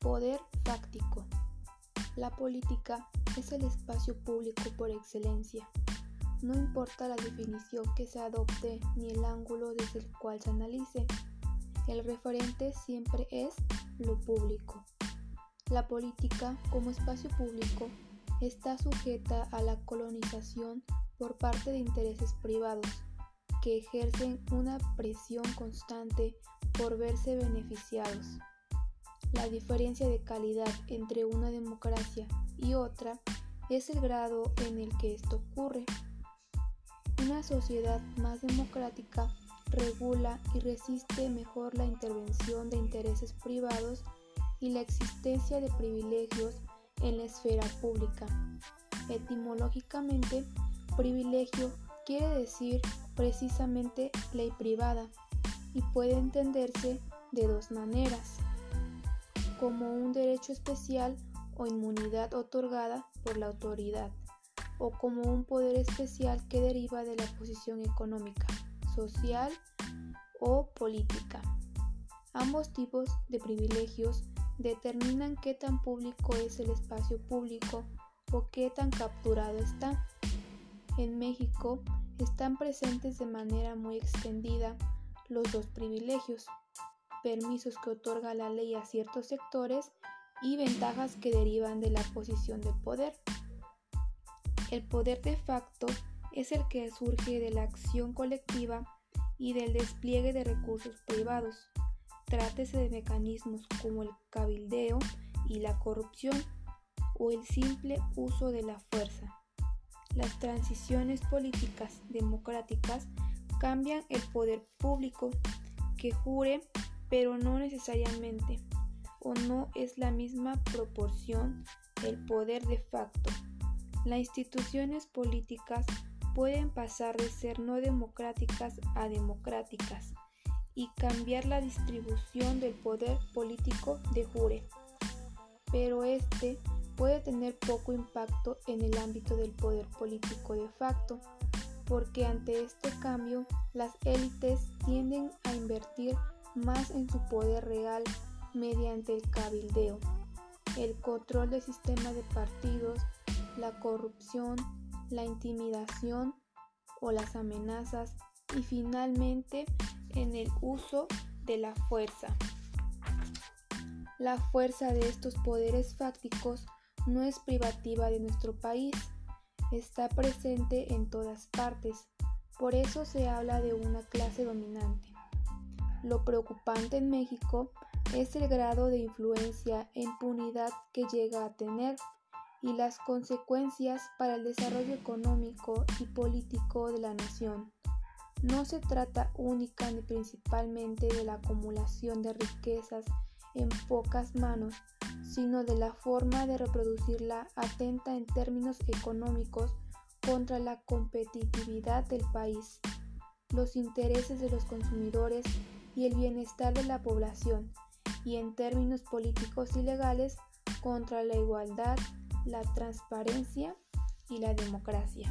Poder fáctico. La política es el espacio público por excelencia. No importa la definición que se adopte ni el ángulo desde el cual se analice, el referente siempre es lo público. La política como espacio público está sujeta a la colonización por parte de intereses privados que ejercen una presión constante por verse beneficiados. La diferencia de calidad entre una democracia y otra es el grado en el que esto ocurre. Una sociedad más democrática regula y resiste mejor la intervención de intereses privados y la existencia de privilegios en la esfera pública. Etimológicamente, privilegio quiere decir precisamente ley privada y puede entenderse de dos maneras, como un derecho especial o inmunidad otorgada por la autoridad, o como un poder especial que deriva de la posición económica, social o política. Ambos tipos de privilegios determinan qué tan público es el espacio público o qué tan capturado está. En México están presentes de manera muy extendida los dos privilegios, permisos que otorga la ley a ciertos sectores y ventajas que derivan de la posición de poder. El poder de facto es el que surge de la acción colectiva y del despliegue de recursos privados. Trátese de mecanismos como el cabildeo y la corrupción o el simple uso de la fuerza. Las transiciones políticas democráticas cambian el poder público que jure, pero no necesariamente, o no es la misma proporción el poder de facto. Las instituciones políticas pueden pasar de ser no democráticas a democráticas y cambiar la distribución del poder político de jure, pero este puede tener poco impacto en el ámbito del poder político de facto, porque ante este cambio las élites tienden a invertir más en su poder real mediante el cabildeo, el control del sistema de partidos, la corrupción, la intimidación o las amenazas y finalmente en el uso de la fuerza. La fuerza de estos poderes fácticos no es privativa de nuestro país, está presente en todas partes, por eso se habla de una clase dominante. Lo preocupante en México es el grado de influencia e impunidad que llega a tener y las consecuencias para el desarrollo económico y político de la nación. No se trata única ni principalmente de la acumulación de riquezas en pocas manos, sino de la forma de reproducirla atenta en términos económicos contra la competitividad del país, los intereses de los consumidores y el bienestar de la población, y en términos políticos y legales contra la igualdad, la transparencia y la democracia.